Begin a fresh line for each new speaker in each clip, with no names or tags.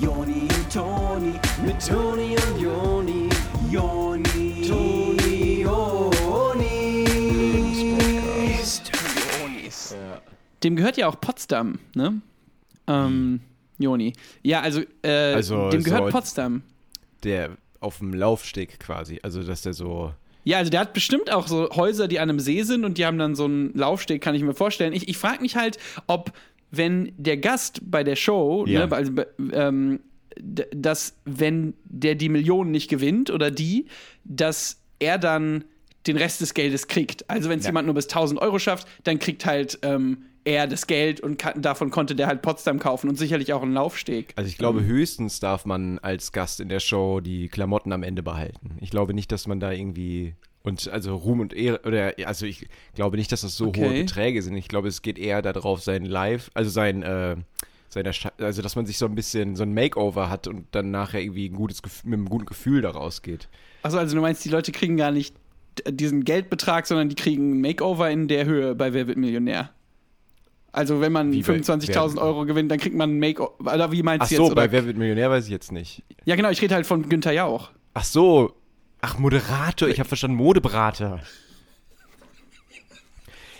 Joni und Toni, mit Toni und Joni, Joni, Toni, Joni.
Dem gehört ja auch Potsdam, ne? Ähm, Joni. Ja, also, äh,
Also,
dem gehört
so-
Potsdam.
Der auf dem Laufsteg quasi. Also, dass der so.
Ja, also der hat bestimmt auch so Häuser, die an einem See sind und die haben dann so einen Laufsteg, kann ich mir vorstellen. Ich, ich frage mich halt, ob, wenn der Gast bei der Show,
Ja.
ne, also, ähm, dass, wenn der die Millionen nicht gewinnt oder die, dass er dann den Rest des Geldes kriegt. Also wenn es
Ja.
jemand nur bis 1000 Euro schafft, dann kriegt halt ähm, er das Geld und kann, davon konnte der halt Potsdam kaufen und sicherlich auch einen Laufsteg.
Also ich glaube, höchstens darf man als Gast in der Show die Klamotten am Ende behalten. Ich glaube nicht, dass man da irgendwie und also Ruhm und Ehre oder also ich glaube nicht, dass das so hohe
Okay.
Beträge sind. Ich glaube, es geht eher darauf, sein Live, also sein äh, seiner also dass man sich so ein bisschen so ein Makeover hat und dann nachher irgendwie ein gutes mit einem guten Gefühl da rausgeht.
Achso, also du meinst, die Leute kriegen gar nicht diesen Geldbetrag, sondern die kriegen ein Makeover in der Höhe bei Wer wird Millionär. Also wenn man
Wie bei
25.000
Wer-
Euro gewinnt, dann kriegt man ein Makeover. Oder wie meinst
Ach
du jetzt? Oder?
bei Wer wird Millionär weiß ich jetzt nicht.
Ja genau, ich rede halt von Günther Jauch.
Ach so. Ach, Moderator. Ich habe verstanden, Modeberater.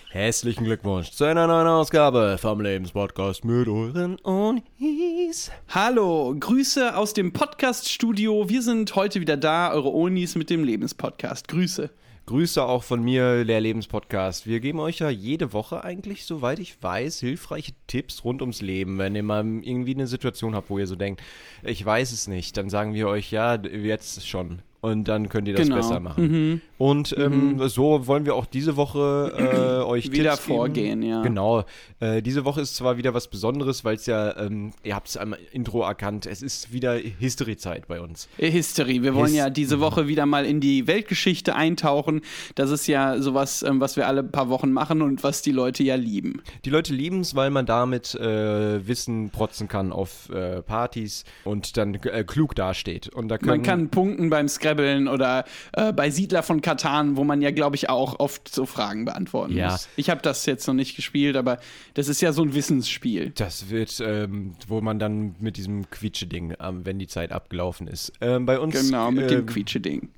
Herzlichen Glückwunsch zu einer neuen Ausgabe vom Lebenspodcast mit euren Onis.
Hallo, Grüße aus dem Podcast-Studio. Wir sind heute wieder da, eure Onis mit dem Lebenspodcast. Grüße.
Grüße auch von mir, der Lebenspodcast. Wir geben euch ja jede Woche eigentlich, soweit ich weiß, hilfreiche Tipps rund ums Leben. Wenn ihr mal irgendwie eine Situation habt, wo ihr so denkt, ich weiß es nicht, dann sagen wir euch, ja, jetzt schon. Und dann könnt ihr das
Genau.
besser machen. Und ähm, so wollen wir auch diese Woche äh, euch
Wieder
Tipps
vorgehen,
geben.
ja.
Genau. Äh, diese Woche ist zwar wieder was Besonderes, weil es ja, ähm, ihr habt es am Intro erkannt, es ist wieder History-Zeit bei uns.
History. Wir wollen
His-
ja diese Woche wieder mal in die Weltgeschichte eintauchen. Das ist ja sowas, ähm, was wir alle paar Wochen machen und was die Leute ja lieben.
Die Leute lieben es, weil man damit äh, Wissen protzen kann auf äh, Partys und dann äh, klug dasteht. Und da
Man kann punkten beim Scrabbeln oder äh, bei Siedler von Katan, wo man ja, glaube ich, auch oft so Fragen beantworten
Ja.
muss. Ich habe das jetzt noch nicht gespielt, aber das ist ja so ein Wissensspiel.
Das wird, ähm, wo man dann mit diesem Quietsche-Ding, ähm, wenn die Zeit abgelaufen ist. Ähm, bei uns
Genau, mit dem
ähm,
Quietsche-Ding.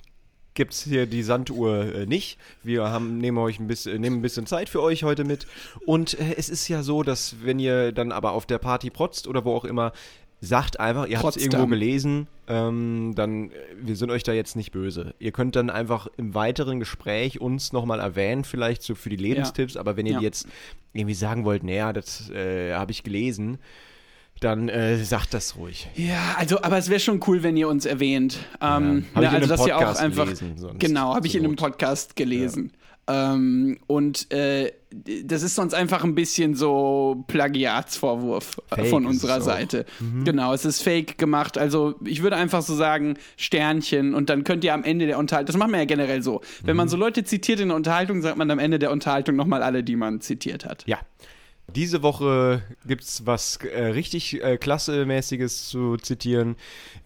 Gibt es hier die Sanduhr äh, nicht. Wir haben, nehmen, euch ein bisschen, nehmen ein bisschen Zeit für euch heute mit. Und äh, es ist ja so, dass wenn ihr dann aber auf der Party protzt oder wo auch immer, sagt einfach, ihr habt es irgendwo gelesen, ähm, dann, äh, wir sind euch da jetzt nicht böse. Ihr könnt dann einfach im weiteren Gespräch uns nochmal erwähnen, vielleicht so für die Lebenstipps, aber wenn ihr
Ja.
jetzt irgendwie sagen wollt, naja, das äh, habe ich gelesen, dann äh, sagt das ruhig.
Ja, also, aber es wäre schon cool, wenn ihr uns erwähnt. Ähm, ne,
in
also, dass ihr auch
Podcast
einfach.
gelesen,
genau, habe ich in einem. Podcast gelesen. Ähm, und äh, das ist sonst einfach ein bisschen so Plagiatsvorwurf äh,
Fake
von unserer. Seite. Genau, es ist fake gemacht. Also ich würde einfach so sagen, Sternchen und dann könnt ihr am Ende der Unterhaltung, das machen wir ja generell so. Wenn man so Leute zitiert in der Unterhaltung, sagt man am Ende der Unterhaltung nochmal alle, die man zitiert hat.
Ja. Diese Woche gibt es was äh, richtig äh, Klassemäßiges zu zitieren.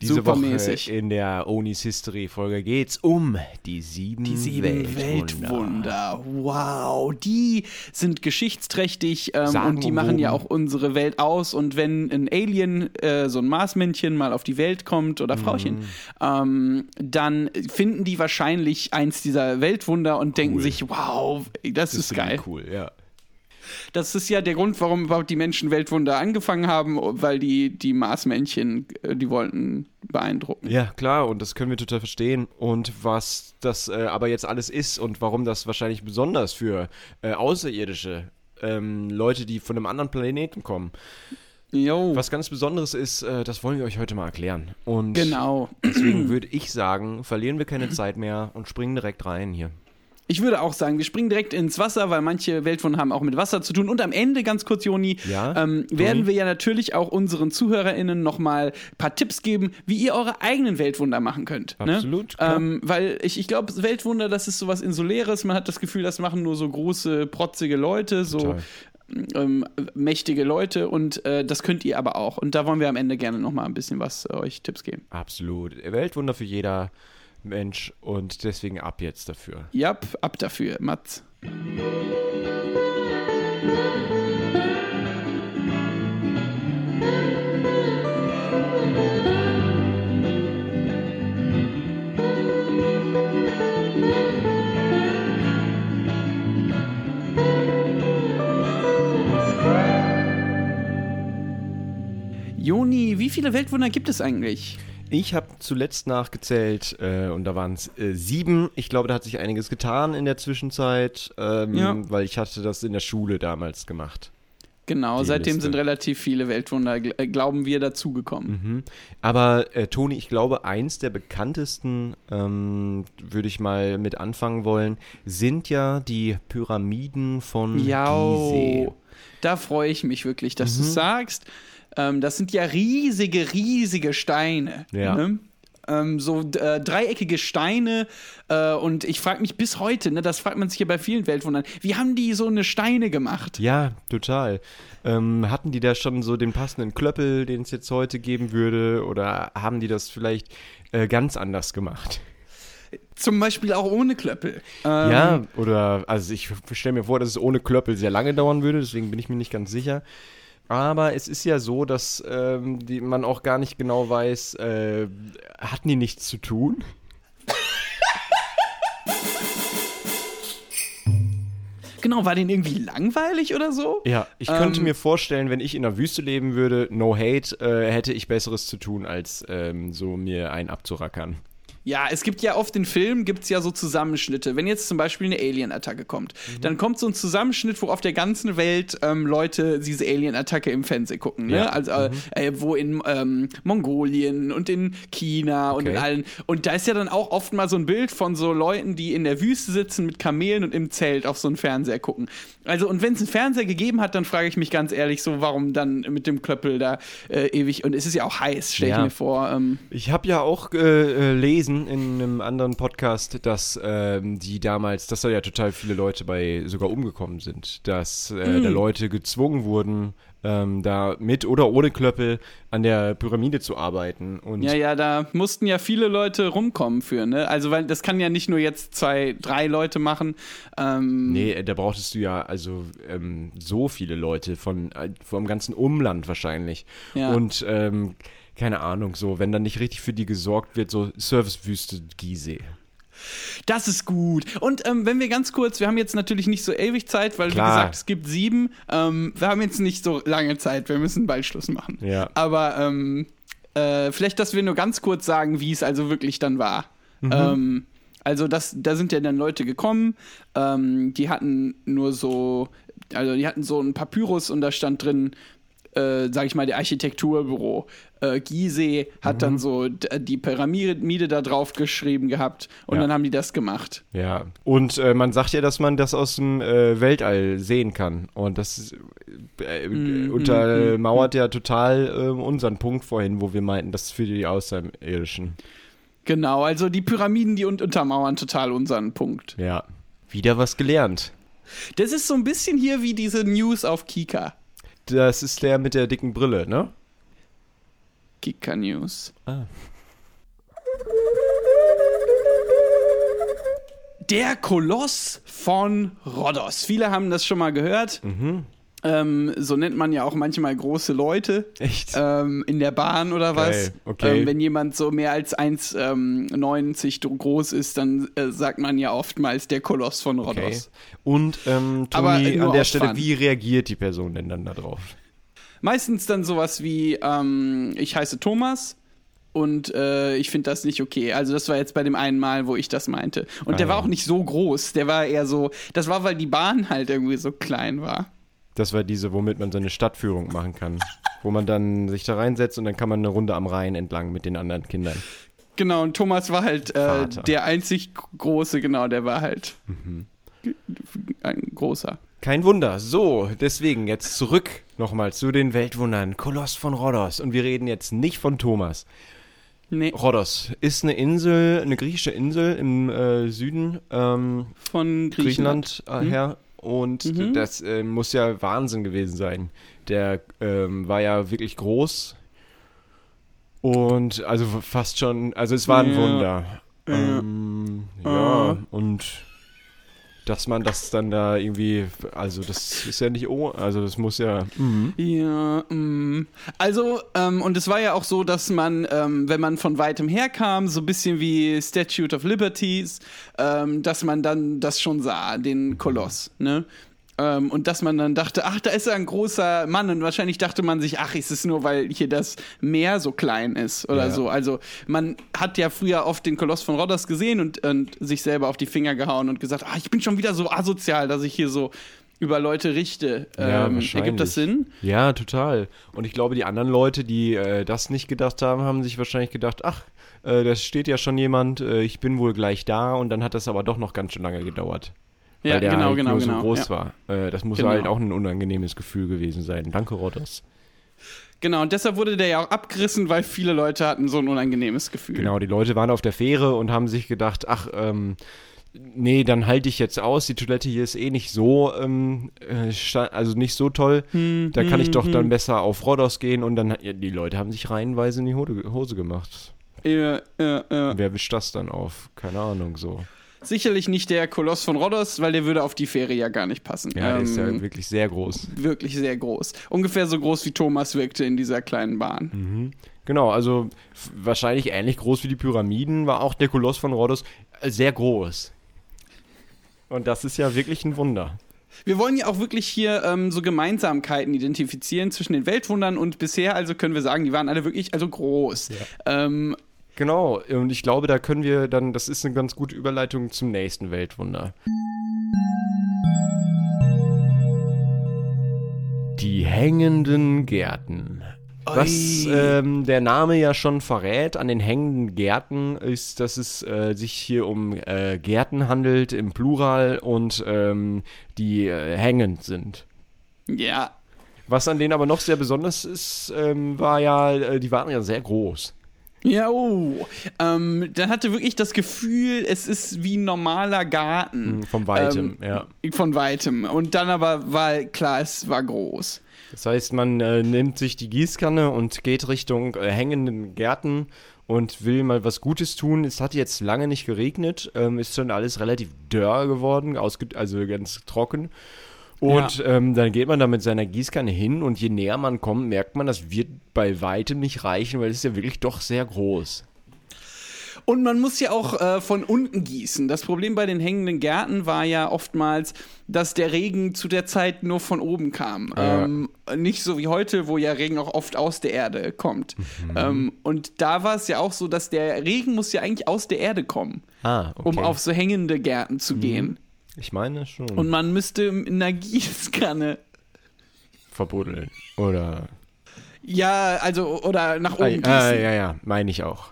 Diese
Supermäßig.
Woche in der Onis History Folge geht's um die sieben,
Die sieben Weltwunder. Wow, die sind geschichtsträchtig ähm, und die machen ja auch unsere Welt aus. Und wenn ein Alien, äh, so ein Marsmännchen, mal auf die Welt kommt oder Frauchen,
Mhm.
ähm, dann finden die wahrscheinlich eins dieser Weltwunder und denken sich, wow, das, ist
finde ich
geil.
Cool, ja.
Das ist ja der Grund, warum überhaupt die Menschen Weltwunder angefangen haben, weil die, die Marsmännchen, äh, die wollten beeindrucken.
Ja, klar, und das können wir total verstehen. Und was das äh, aber jetzt alles ist und warum das wahrscheinlich besonders für äh, Außerirdische ähm, Leute, die von einem anderen Planeten kommen,
Jo,
was ganz Besonderes ist, äh, das wollen wir euch heute mal erklären. Und
genau.
deswegen würde ich sagen, verlieren wir keine Zeit mehr und springen direkt rein hier.
Ich würde auch sagen, wir springen direkt ins Wasser, weil manche Weltwunder haben auch mit Wasser zu tun. Und am Ende, ganz kurz, Joni,
Ja,
ähm, werden wir ja natürlich auch unseren ZuhörerInnen nochmal ein paar Tipps geben, wie ihr eure eigenen Weltwunder machen könnt.
Absolut,
Ne? Ähm, weil ich, ich glaube, Weltwunder, das ist sowas Insuläres. Man hat das Gefühl, das machen nur so große, protzige Leute, so ähm, mächtige Leute. Und äh, das könnt ihr aber auch. Und da wollen wir am Ende gerne nochmal ein bisschen was äh, euch Tipps geben.
Absolut. Weltwunder für jeder Mensch und deswegen ab jetzt dafür.
Ja, yep, ab dafür, Mats. Joni, wie viele Weltwunder gibt es eigentlich?
Ich habe zuletzt nachgezählt äh, und da waren es äh, sieben. Ich glaube, da hat sich einiges getan in der Zwischenzeit, ähm,
Ja.
weil ich hatte das in der Schule damals gemacht.
Genau, seitdem
Liste.
sind relativ viele Weltwunder, äh, glauben wir, dazugekommen.
Mhm. Aber äh, Toni, ich glaube, eins der bekanntesten, ähm, würde ich mal mit anfangen wollen, sind ja die Pyramiden von
Ja,
Gizeh.
da freue ich mich wirklich, dass
Mhm.
du sagst. Ähm, das sind ja riesige, riesige Steine.
Ja.
Ne? Ähm, so äh, dreieckige Steine. Äh, und ich frage mich bis heute, ne, das fragt man sich ja bei vielen Weltwundern, wie haben die so eine Steine gemacht?
Ja, total. Ähm, hatten die da schon so den passenden Klöppel, den es jetzt heute geben würde, oder haben die das vielleicht äh, ganz anders gemacht?
Zum Beispiel auch ohne Klöppel. Ähm,
Ja, oder, also ich stelle mir vor, dass es ohne Klöppel sehr lange dauern würde, deswegen bin ich mir nicht ganz sicher. Aber es ist ja so, dass ähm, die, man auch gar nicht genau weiß, äh, hatten die nichts zu tun?
Genau, war denen irgendwie langweilig oder so?
Ja, ich könnte
Ähm,
mir vorstellen, wenn ich in der Wüste leben würde, no hate, äh, hätte ich Besseres zu tun, als ähm, so mir einen abzurackern.
Ja, es gibt ja oft in Filmen gibt's ja so Zusammenschnitte. Wenn jetzt zum Beispiel eine Alien-Attacke kommt,
Mhm.
dann kommt so ein Zusammenschnitt, wo auf der ganzen Welt ähm, Leute diese Alien-Attacke im Fernsehen gucken. Ne?
Ja. Mhm.
Also äh, äh, wo in ähm, Mongolien und in China und in
Okay.
allen. Und da ist ja dann auch oft mal so ein Bild von so Leuten, die in der Wüste sitzen mit Kamelen und im Zelt auf so einen Fernseher gucken. Also und wenn es einen Fernseher gegeben hat, dann frage ich mich ganz ehrlich so, warum dann mit dem Klöppel da äh, ewig. Und es ist ja auch heiß, stelle
Ja.
ich mir vor. Ähm,
Ich habe ja auch äh, äh, in einem anderen Podcast, dass ähm, die damals, dass da ja total viele Leute bei sogar umgekommen sind, dass äh,
Mhm.
da Leute gezwungen wurden, ähm, da mit oder ohne Klöppel an der Pyramide zu arbeiten. Und
Ja, ja, da mussten ja viele Leute rumkommen für, ne? Also, weil das kann ja nicht nur jetzt zwei, drei Leute machen. Ähm,
Nee, da brauchtest du ja also ähm, so viele Leute von äh, vom ganzen Umland wahrscheinlich.
Ja.
Und ähm, keine Ahnung, so, wenn dann nicht richtig für die gesorgt wird, so Servicewüste Gizeh.
Das ist gut. Und ähm, wenn wir ganz kurz, wir haben jetzt natürlich nicht so ewig Zeit, weil
Klar.
wie gesagt, es gibt sieben. Ähm, wir haben jetzt nicht so lange Zeit, wir müssen bald Schluss machen.
Ja.
Aber ähm, äh, vielleicht, dass wir nur ganz kurz sagen, wie es also wirklich dann war.
Mhm.
Ähm, also das, da sind ja dann Leute gekommen, ähm, die hatten nur so, also die hatten so ein Papyrus und da stand drin, äh, sag ich mal, der Architekturbüro. Äh, Gizeh hat
Mhm.
dann so d- die Pyramide da drauf geschrieben gehabt und
Ja.
dann haben die das gemacht.
Ja, und äh, man sagt ja, dass man das aus dem äh, Weltall sehen kann. Und das ist, äh,
Mm,
untermauert ja total äh, unseren Punkt vorhin, wo wir meinten, das ist für die Außerirdischen.
Genau, also die Pyramiden, die un untermauern total unseren Punkt.
Ja. Wieder was gelernt.
Das ist so ein bisschen hier wie diese News auf Kika.
Das ist der mit der dicken Brille, ne?
Kika News.
Ah.
Der Koloss von Rhodos. Viele haben das schon mal gehört.
Mhm.
Ähm, so nennt man ja auch manchmal große Leute.
Echt?
Ähm, in der Bahn oder was.
Geil, okay.
Ähm, wenn jemand so mehr als 1,90 ähm, groß ist, dann äh, sagt man ja oftmals der Koloss von
Okay.
Rhodos.
Und ähm,
Aber
an der Stelle,
Fun.
wie reagiert die Person denn dann darauf?
Meistens dann sowas wie, ähm, ich heiße Thomas und äh, ich finde das nicht okay. Also das war jetzt bei dem einen Mal, wo ich das meinte. Und
Ah,
der war auch nicht so groß. Der war eher so, das war, weil die Bahn halt irgendwie so klein war.
Das war diese, womit man so eine Stadtführung machen kann. wo man dann sich da reinsetzt und dann kann man eine Runde am Rhein entlang mit den anderen Kindern.
Genau, und Thomas war halt äh, der einzig große, genau, der war halt
Mhm.
ein großer.
Kein Wunder. So, deswegen jetzt zurück nochmal zu den Weltwundern. Koloss von Rhodos. Und wir reden jetzt nicht von Thomas.
Nee,
Rhodos ist eine Insel, eine griechische Insel im äh, Süden ähm,
von Griechenland.
Griechenland äh, her. Und
Mhm.
das äh, muss ja Wahnsinn gewesen sein. Der ähm, war ja wirklich groß. Und also fast schon, also es war ein
Ja.
Wunder.
Ja.
Ähm, ja,
Äh.
und dass man das dann da irgendwie, also das ist ja nicht, oh, also das muss ja, mhm.
Ja, mm. also, ähm, und es war ja auch so, dass man, ähm, wenn man von weitem her kam, so ein bisschen wie Statute of Liberties, ähm, dass man dann das schon sah, den Koloss, ne? Ähm, und dass man dann dachte, ach, da ist ja ein großer Mann. Und wahrscheinlich dachte man sich, ach, ist es nur, weil hier das Meer so klein ist oder
Ja.
so. Also man hat ja früher oft den Koloss von Rhodos gesehen und, und sich selber auf die Finger gehauen und gesagt, ah, ich bin schon wieder so asozial, dass ich hier so über Leute richte.
Ja,
ähm,
wahrscheinlich.
ergibt das Sinn?
Ja, total. Und ich glaube, die anderen Leute, die äh, das nicht gedacht haben, haben sich wahrscheinlich gedacht, ach, äh, da steht ja schon jemand, äh, ich bin wohl gleich da und dann hat das aber doch noch ganz schön lange gedauert.
Ja,
weil der
genau,
halt
genau,
nur
genau.
so groß
ja.
war. Äh, das muss
Genau.
halt auch ein unangenehmes Gefühl gewesen sein. Danke, Rodos.
Genau, und deshalb wurde der ja auch abgerissen, weil viele Leute hatten so ein unangenehmes Gefühl.
Genau, die Leute waren auf der Fähre und haben sich gedacht, ach, ähm, nee, dann halte ich jetzt aus. Die Toilette hier ist eh nicht so, ähm, äh, also nicht so toll.
Hm,
da kann ich
hm,
doch
hm.
dann besser auf Rhodos gehen und dann, ja, die Leute haben sich reihenweise in die Hose, gemacht.
Ja, ja, ja.
Wer wischt das dann auf? Keine Ahnung, so.
Sicherlich nicht der Koloss von Rhodos, weil der würde auf die Fähre ja gar nicht passen.
Ja, der ist ja
Ähm,
wirklich sehr groß.
wirklich sehr groß. Ungefähr so groß wie Thomas wirkte in dieser kleinen Bahn.
Genau, also wahrscheinlich ähnlich groß wie die Pyramiden war auch der Koloss von Rhodos sehr groß. Und das ist ja wirklich ein Wunder.
Wir wollen ja auch wirklich hier ähm, so Gemeinsamkeiten identifizieren zwischen den Weltwundern und bisher, also können wir sagen, die waren alle wirklich also groß. Ähm,
Genau, und ich glaube, da können wir dann, das ist eine ganz gute Überleitung zum nächsten Weltwunder. Die hängenden Gärten. Was ähm, der Name ja schon verrät an den hängenden Gärten, ist, dass es äh, sich hier um äh, Gärten handelt im Plural und ähm, die äh, hängend sind.
ja,
Was an denen aber noch sehr besonders ist, ähm, war ja, äh, die waren ja sehr groß.
Ja, oh. Ähm, dann hatte wirklich das Gefühl, es ist wie ein normaler Garten.
Von weitem,
Ähm,
ja.
Von weitem. Und dann aber war klar, es war groß.
Das heißt, man äh, nimmt sich die Gießkanne und geht Richtung äh, hängenden Gärten und will mal was Gutes tun. Es hat jetzt lange nicht geregnet, ähm, ist schon alles relativ dörr geworden, also ganz trocken. Und ähm, dann geht man da mit seiner Gießkanne hin und je näher man kommt, merkt man, das wird bei weitem nicht reichen, weil es ist ja wirklich doch sehr groß.
Und man muss ja auch äh, von unten gießen. Das Problem bei den hängenden Gärten war ja oftmals, dass der Regen zu der Zeit nur von oben kam.
Ja.
Ähm, nicht so wie heute, wo ja Regen auch oft aus der Erde kommt. Ähm, und da war es ja auch so, dass der Regen muss ja eigentlich aus der Erde kommen,
Ah, okay.
um auf so hängende Gärten zu gehen.
Ich meine schon.
Und man müsste in einer Gießkanne.
verbuddeln. Oder.
Ja, also, oder nach
Ah,
oben gießen.
ah, ja, ja, meine ich auch.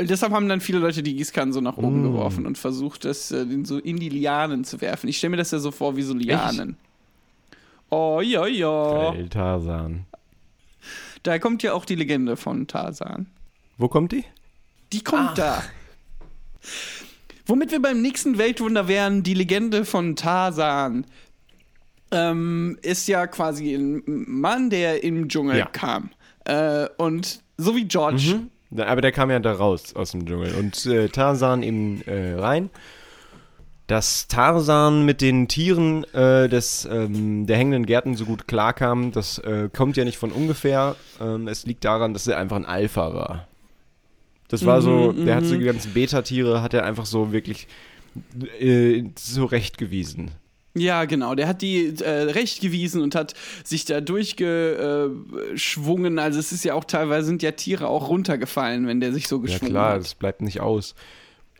Deshalb haben dann viele Leute die Gießkannen so nach oben
Mm.
geworfen und versucht, das äh, in so in die Lianen zu werfen. Ich stelle mir das ja so vor wie so Lianen. Oh, ja, ja.
Geil, Tarzan.
Da kommt ja auch die Legende von Tarzan.
Wo kommt die?
Die kommt da. Womit wir beim nächsten Weltwunder wären, die Legende von Tarzan. Ähm, ist ja quasi ein Mann, der im Dschungel
Ja.
kam. Äh, und so wie George.
Da- Aber der kam ja da raus aus dem Dschungel und äh, Tarzan eben äh, rein. Dass Tarzan mit den Tieren äh, des, ähm, der hängenden Gärten so gut klarkam, das äh, kommt ja nicht von ungefähr. Ähm, es liegt daran, dass er einfach ein Alpha war. Das war so, der hat so die ganzen Beta-Tiere, hat er einfach so wirklich äh, zurechtgewiesen.
Ja, genau. Der hat die äh, recht gewiesen und hat sich da durchgeschwungen. Also es ist ja auch teilweise sind ja Tiere auch runtergefallen, wenn der sich so
Ja
geschwungen
klar,
hat.
das bleibt nicht aus.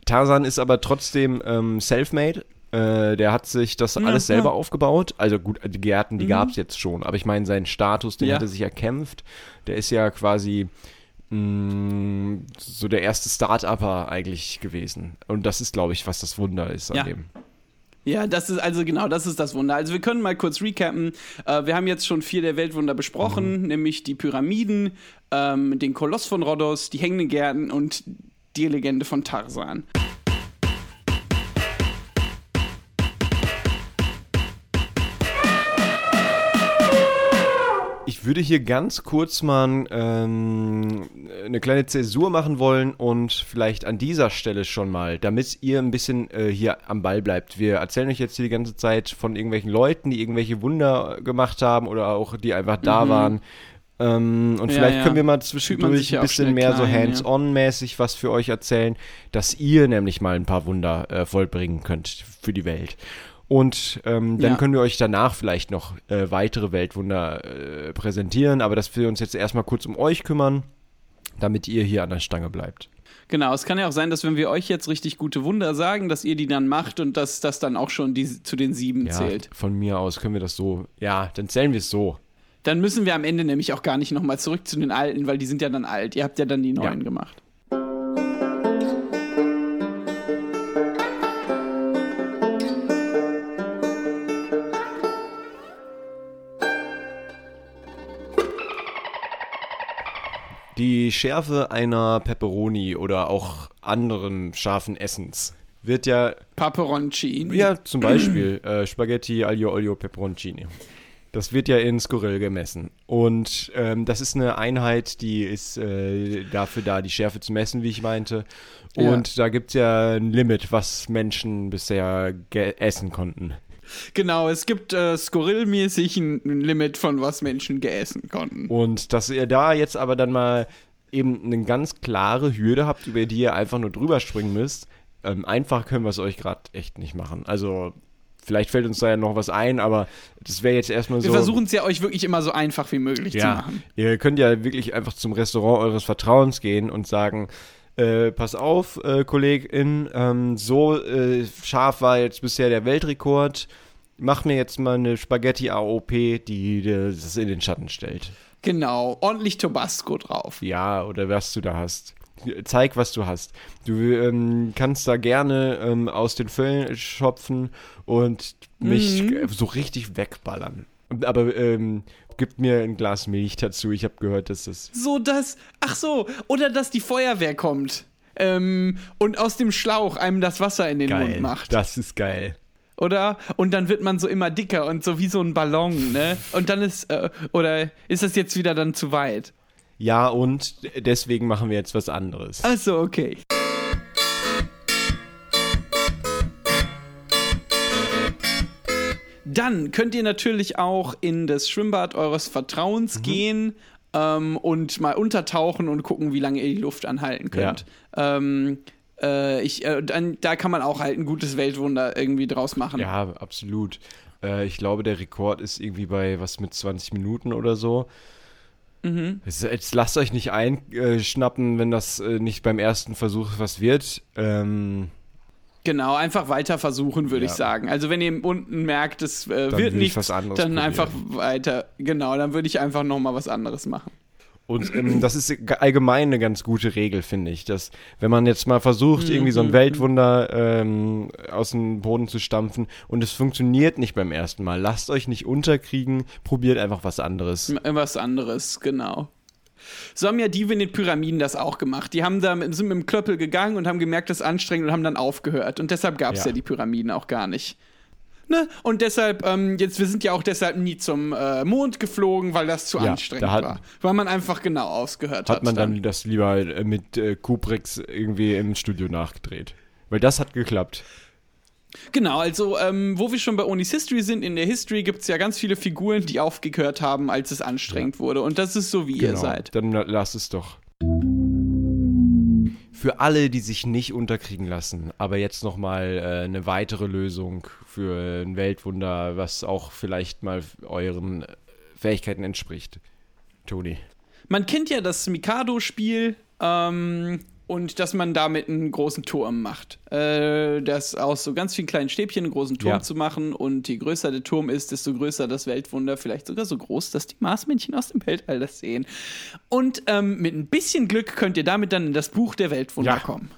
Tarzan ist aber trotzdem ähm, self-made. Äh, der hat sich das alles
ja.
selber aufgebaut. Also gut, die Gärten, die gab es jetzt schon. Aber ich meine, seinen Status, den
Ja.
hat er sich erkämpft. Der ist ja quasi mh, so der erste Start-Upper eigentlich gewesen. Und das ist, glaube ich, was das Wunder ist an
Ja.
dem.
Ja, das ist also genau, das ist das Wunder. Also wir können mal kurz recappen. Äh, wir haben jetzt schon vier der Weltwunder besprochen, nämlich die Pyramiden, ähm, den Koloss von Rhodos, die hängenden Gärten und die Legende von Tarzan.
Ich würde hier ganz kurz mal ähm, eine kleine Zäsur machen wollen und vielleicht an dieser Stelle schon mal, damit ihr ein bisschen äh, hier am Ball bleibt. Wir erzählen euch jetzt hier die ganze Zeit von irgendwelchen Leuten, die irgendwelche Wunder gemacht haben oder auch die einfach da waren. Ähm, und
Ja,
vielleicht
ja.
können wir mal zwischendurch ein bisschen mehr so
klein, ja.
hands-on-mäßig was für euch erzählen, dass ihr nämlich mal ein paar Wunder äh, vollbringen könnt für die Welt. Und ähm, dann
Ja.
können wir euch danach vielleicht noch äh, weitere Weltwunder äh, präsentieren, aber dass wir uns jetzt erstmal kurz um euch kümmern, damit ihr hier an der Stange bleibt.
Genau, es kann ja auch sein, dass wenn wir euch jetzt richtig gute Wunder sagen, dass ihr die dann macht und dass das dann auch schon die, zu den sieben
Ja,
zählt.
von mir aus können wir das so. Ja, dann zählen wir es so.
Dann müssen wir am Ende nämlich auch gar nicht nochmal zurück zu den alten, weil die sind ja dann alt. Ihr habt ja dann die neuen
Ja.
gemacht.
Die Schärfe einer Pepperoni oder auch anderen scharfen Essens wird ja,
Paperoncini.
ja zum Beispiel äh, Spaghetti aglio olio peperoncini. Das wird ja in Skurril gemessen. Und ähm, das ist eine Einheit, die ist äh, dafür da, die Schärfe zu messen, wie ich meinte. Und da gibt es ja ein Limit, was Menschen bisher essen konnten.
Genau, es gibt äh, skurrilmäßig ein Limit von was Menschen geessen konnten.
Und dass ihr da jetzt aber dann mal eben eine ganz klare Hürde habt, über die ihr einfach nur drüber springen müsst. Ähm, einfach können wir es euch gerade echt nicht machen. Also, vielleicht fällt uns da ja noch was ein, aber das wäre jetzt erstmal
Wir
so.
versuchen es ja euch wirklich immer so einfach wie möglich zu
ja,
machen.
ihr könnt ja wirklich einfach zum Restaurant eures Vertrauens gehen und sagen, äh, pass auf, äh, Kollegin, ähm, so äh, scharf war jetzt bisher der Weltrekord. Mach mir jetzt mal eine Spaghetti AOP, die das in den Schatten stellt.
Genau, ordentlich Tabasco drauf.
Ja, oder was du da hast. Zeig, was du hast. Du ähm, kannst da gerne ähm, aus den Füllen schopfen und mich
Mhm.
äh, so richtig wegballern. Aber ähm, gib mir ein Glas Milch dazu. Ich habe gehört, dass das.
So dass, ach so, oder dass die Feuerwehr kommt ähm, und aus dem Schlauch einem das Wasser in den Mund macht.
Das ist geil.
oder? Und dann wird man so immer dicker und so wie so ein Ballon, ne? Und dann ist, äh, oder ist das jetzt wieder dann zu weit?
Ja, und deswegen machen wir jetzt was anderes.
Also okay. Dann könnt ihr natürlich auch in das Schwimmbad eures Vertrauens gehen ähm, und mal untertauchen und gucken, wie lange ihr die Luft anhalten könnt. Ähm, äh, ich, äh, dann, da kann man auch halt ein gutes Weltwunder irgendwie draus machen.
Ja, absolut. Äh, ich glaube, der Rekord ist irgendwie bei was mit 20 Minuten oder so.
Mhm.
Jetzt, jetzt lasst euch nicht einschnappen, wenn das äh, nicht beim ersten Versuch was wird. Ähm,
Genau, einfach weiter versuchen, würde
Ja.
ich sagen. Also wenn ihr unten merkt, es äh, wird nichts,
anderes
dann
probieren.
einfach weiter. Genau, dann würde ich einfach noch mal was anderes machen.
Und ähm, das ist ge- allgemein eine ganz gute Regel, finde ich. Dass, wenn man jetzt mal versucht, irgendwie
Mhm.
so ein Weltwunder ähm, aus dem Boden zu stampfen und es funktioniert nicht beim ersten Mal, lasst euch nicht unterkriegen, probiert einfach was anderes.
M- Was anderes, genau. So haben ja die in den Pyramiden das auch gemacht. Die haben da mit, sind mit dem Klöppel gegangen und haben gemerkt, das ist anstrengend und haben dann aufgehört. Und deshalb gab es ja.
Ja.
die Pyramiden auch gar nicht. Ne? Und deshalb, ähm, jetzt, wir sind ja auch deshalb nie zum äh, Mond geflogen, weil das zu
Ja,
anstrengend
da hat-
war. Weil man einfach genau ausgehört hat.
Hat man dann das lieber äh, mit äh, Kubricks irgendwie im Studio nachgedreht. Weil das hat geklappt.
Genau, also ähm, wo wir schon bei Onis History sind, in der History gibt es ja ganz viele Figuren, die aufgehört haben, als es anstrengend wurde. Und das ist so, wie ihr seid.
Dann la- lasst es doch. Für alle, die sich nicht unterkriegen lassen, aber jetzt nochmal äh, eine weitere Lösung für ein Weltwunder, was auch vielleicht mal euren äh, Fähigkeiten entspricht. Toni.
Man kennt ja das Mikado-Spiel ähm, und dass man damit einen großen Turm macht. Äh, das aus so ganz vielen kleinen Stäbchen einen großen Turm
Ja.
zu machen und je größer der Turm ist, desto größer das Weltwunder, vielleicht sogar so groß, dass die Marsmännchen aus dem Weltall das sehen. Und ähm, mit ein bisschen Glück könnt ihr damit dann in das Buch der Weltwunder
Ja.
kommen.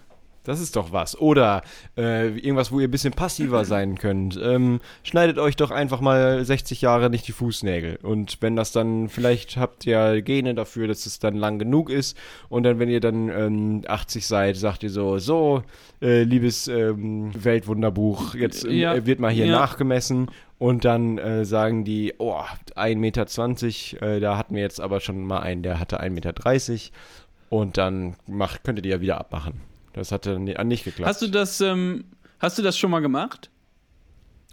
Das ist doch was. Oder äh, irgendwas, wo ihr ein bisschen passiver sein könnt. Ähm, schneidet euch doch einfach mal 60 Jahre nicht die Fußnägel. Und wenn das dann, vielleicht habt ihr Gene dafür, dass es dann lang genug ist. Und dann, wenn ihr dann ähm, 80 seid, sagt ihr so, so, äh, liebes ähm, Weltwunderbuch, jetzt äh,
Ja.
wird mal hier
Ja.
nachgemessen. Und dann äh, sagen die, oh, 1,20 Meter, äh, da hatten wir jetzt aber schon mal einen, der hatte 1,30 Meter. Und dann macht, könntet ihr ja wieder abmachen. Das hat dann ni- nicht geklappt.
Hast du das, ähm, hast du das schon mal gemacht?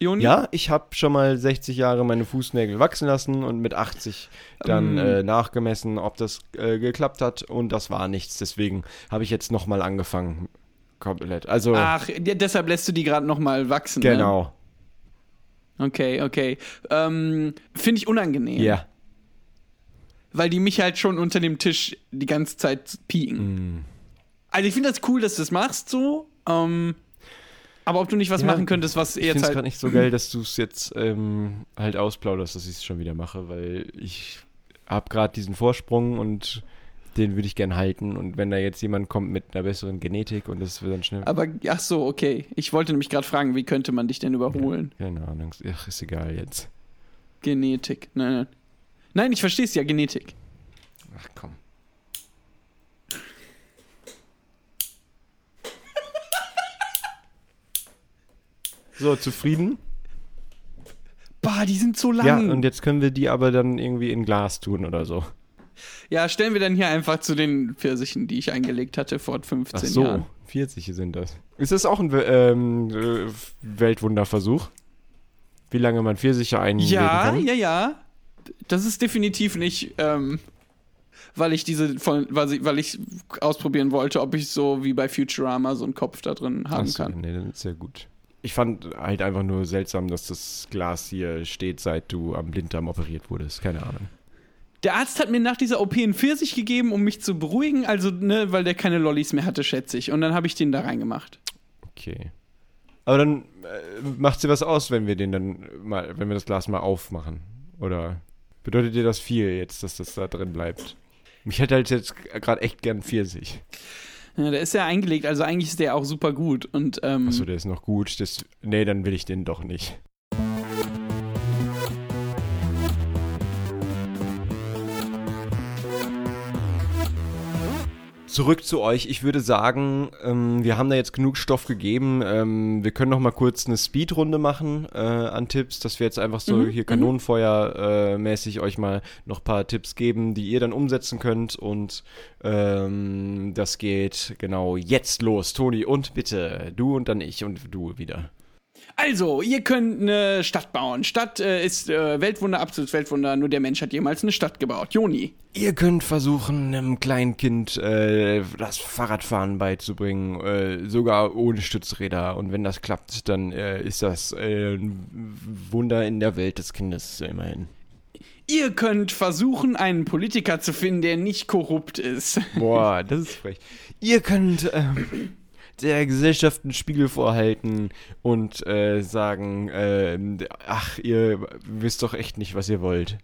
Joni?
Ja, ich habe schon mal 60 Jahre meine Fußnägel wachsen lassen und mit 80 dann
Ähm.
äh, nachgemessen, ob das äh, geklappt hat und das war nichts. Deswegen habe ich jetzt nochmal angefangen. Komplett. Also,
Ach, deshalb lässt du die gerade noch mal wachsen. Ne?
genau.
Okay, okay. Ähm, Finde ich unangenehm.
Ja.
Weil die mich halt schon unter dem Tisch die ganze Zeit pieken. Also ich finde das cool, dass du das machst so. Ähm, aber ob du nicht was
Ja,
machen könntest, was
Ich
jetzt
finde es
halt.
gerade nicht so geil, dass du es jetzt ähm, halt ausplauderst, dass ich es schon wieder mache, weil ich habe gerade diesen Vorsprung und den würde ich gern halten. Und wenn da jetzt jemand kommt mit einer besseren Genetik und das wird dann schnell.
aber ach so, okay. Ich wollte nämlich gerade fragen, wie könnte man dich denn überholen?
Keine Ahnung. Ach, ist egal jetzt.
Genetik. Nein, nein. Nein, ich verstehe es ja, Genetik.
Ach komm. So, zufrieden?
Bah, die sind so lang.
Ja, und jetzt können wir die aber dann irgendwie in Glas tun oder so.
Ja, stellen wir dann hier einfach zu den Pfirsichen, die ich eingelegt hatte vor 15
Ach so,
Jahren.
40 sind das. Ist das auch ein We- ähm, äh, Weltwunderversuch? Wie lange man Pfirsiche einlegen
Ja,
kann?
ja, ja. Das ist definitiv nicht, ähm, weil ich diese, von, weil, ich, weil ich ausprobieren wollte, ob ich so wie bei Futurama so einen Kopf da drin haben
Ach so,
kann.
nee, dann ist ja gut. Ich fand halt einfach nur seltsam, dass das Glas hier steht, seit du am Blinddarm operiert wurdest. Keine Ahnung.
Der Arzt hat mir nach dieser OP einen Pfirsich gegeben, um mich zu beruhigen, also, ne, weil der keine Lollis mehr hatte, schätze ich. Und dann habe ich den da reingemacht.
Okay. Aber dann äh, macht sie was aus, wenn wir den dann mal, wenn wir das Glas mal aufmachen. Oder bedeutet dir das viel jetzt, dass das da drin bleibt? Mich hätte halt jetzt gerade echt gern Pfirsich.
Ja, der ist ja eingelegt, also eigentlich ist der auch super gut. Ähm,
Achso, der ist noch gut. Das, nee, dann will ich den doch nicht. Zurück zu euch. Ich würde sagen, ähm, wir haben da jetzt genug Stoff gegeben. Ähm, wir können noch mal kurz eine Speedrunde machen äh, an Tipps, dass wir jetzt einfach so
Mhm,
hier
mhm.
Kanonenfeuer-mäßig euch mal noch ein paar Tipps geben, die ihr dann umsetzen könnt. Und ähm, das geht genau jetzt los. Toni, und bitte, du und dann ich und du wieder.
Also, ihr könnt eine Stadt bauen. Stadt äh, ist äh, Weltwunder, absolutes Weltwunder. Nur der Mensch hat jemals eine Stadt gebaut. Joni.
Ihr könnt versuchen, einem kleinen Kind äh, das Fahrradfahren beizubringen, äh, sogar ohne Stützräder. Und wenn das klappt, dann äh, ist das äh, ein Wunder in der Welt des Kindes immerhin.
Ihr könnt versuchen, einen Politiker zu finden, der nicht korrupt ist.
Boah, das ist frech. Ihr könnt ähm, der Gesellschaft einen Spiegel vorhalten und äh, sagen, ähm, ach, ihr wisst doch echt nicht, was ihr wollt.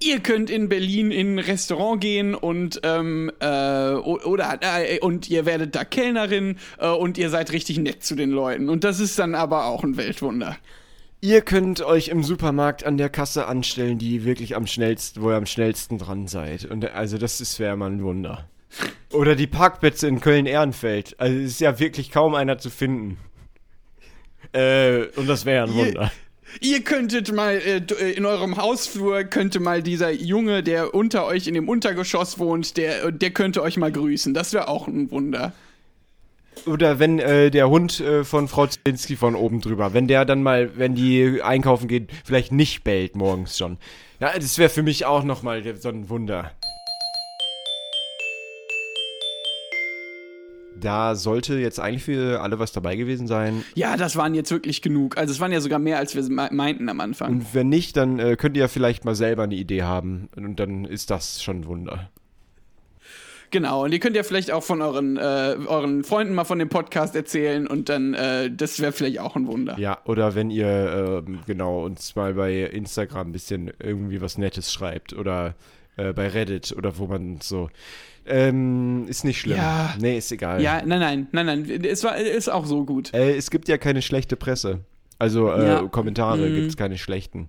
Ihr könnt in Berlin in ein Restaurant gehen und ähm, äh, oder äh, und ihr werdet da Kellnerin äh, und ihr seid richtig nett zu den Leuten. Und das ist dann aber auch ein Weltwunder.
Ihr könnt euch im Supermarkt an der Kasse anstellen, die wirklich am schnellsten, wo ihr am schnellsten dran seid. Und also das ist wäre mal ein Wunder. Oder die Parkplätze in Köln-Ehrenfeld. Also es ist ja wirklich kaum einer zu finden. Äh, und das wäre ein
Ihr-
Wunder.
Ihr könntet mal äh, äh, in eurem Hausflur könnte mal dieser Junge, der unter euch in dem Untergeschoss wohnt, der der könnte euch mal grüßen. Das wäre auch ein Wunder.
Oder wenn äh, der Hund äh, von Frau Zielinski von oben drüber, wenn der dann mal, wenn die einkaufen geht, vielleicht nicht bellt morgens schon. Ja, das wäre für mich auch nochmal so ein Wunder. Da sollte jetzt eigentlich für alle was dabei gewesen sein.
Ja, das waren jetzt wirklich genug. Also es waren ja sogar mehr, als wir me- meinten am Anfang.
Und wenn nicht, dann äh, könnt ihr ja vielleicht mal selber eine Idee haben. Und dann ist das schon ein Wunder.
Genau, und ihr könnt ja vielleicht auch von euren, äh, euren Freunden mal von dem Podcast erzählen und dann, äh, das wäre vielleicht auch ein Wunder.
Ja, oder wenn ihr ähm, genau uns mal bei Instagram ein bisschen irgendwie was Nettes schreibt oder äh, bei Reddit oder wo man so. Ähm, ist nicht schlimm.
Ja.
Nee, ist egal.
Ja, nein, nein, nein, nein, es war, ist auch so gut.
Äh, es gibt ja keine schlechte Presse. Also äh,
Ja.
Kommentare
Mhm.
gibt es keine schlechten.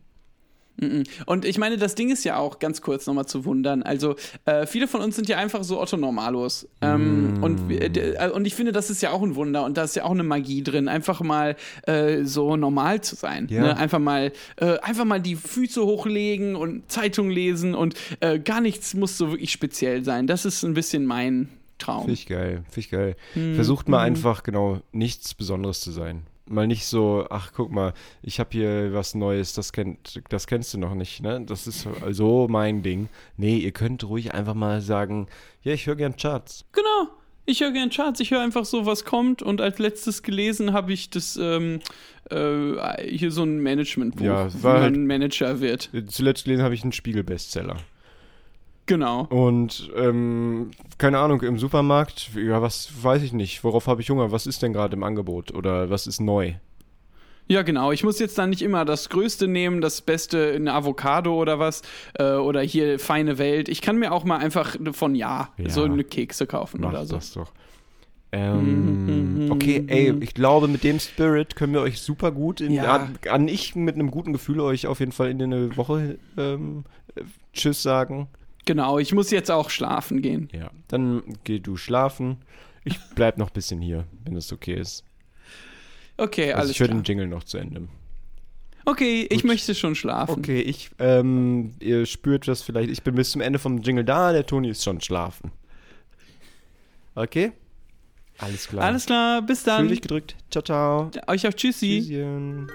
Mhm. Und ich meine, das Ding ist ja auch ganz kurz nochmal zu wundern. Also, äh, viele von uns sind ja einfach so Otto Normalos. Ähm, und, wir- d- äh, und ich finde, das ist ja auch ein Wunder und da ist ja auch eine Magie drin, einfach mal äh, so normal zu sein.
Ja.
Ne? Einfach, mal, äh, einfach mal die Füße hochlegen und Zeitung lesen und äh, gar nichts muss so wirklich speziell sein. Das ist ein bisschen mein Traum.
Finde ich geil. Finde ich geil.
Hm.
Versucht mal einfach genau nichts Besonderes zu sein. Mal nicht so, ach guck mal, ich habe hier was Neues, das kennt, das kennst du noch nicht, ne? Das ist so mein Ding. Nee, ihr könnt ruhig einfach mal sagen, ja, ich höre gern Charts.
Genau. Ich höre gerne Charts, ich höre einfach so, was kommt. Und als letztes gelesen habe ich das ähm, äh, hier so ein Managementbuch,
Ja,
wie
war
man
halt-
Manager wird.
Zuletzt gelesen habe ich einen Spiegel-Bestseller.
Genau.
Und, ähm, keine Ahnung, im Supermarkt, ja, was weiß ich nicht. Worauf habe ich Hunger? Was ist denn gerade im Angebot? Oder was ist neu?
Ja, genau. Ich muss jetzt dann nicht immer das Größte nehmen, das Beste, eine Avocado oder was. Äh, oder hier feine Welt. Ich kann mir auch mal einfach von Ja,
Ja.
so eine Kekse kaufen
Mach
oder so.
das doch. Ähm, okay, ey, ich glaube, mit dem Spirit können wir euch super gut in,
Ja.
an, an ich mit einem guten Gefühl euch auf jeden Fall in eine Woche ähm, äh, Tschüss sagen.
Genau, ich muss jetzt auch schlafen gehen.
Ja. Dann geh du schlafen. Ich bleib noch ein bisschen hier, wenn es okay ist.
Okay,
Also
alles
ich höre den Jingle noch zu Ende.
Okay, ich
Gut.
möchte schon schlafen.
Okay, ich, ähm, ihr spürt das vielleicht. Ich bin bis zum Ende vom Jingle da, der Toni ist schon schlafen. Okay? Alles klar.
Alles klar, bis
Fühl
dann.
dich gedrückt. Ciao, ciao.
Euch auf Tschüssi.
Tschüsschen.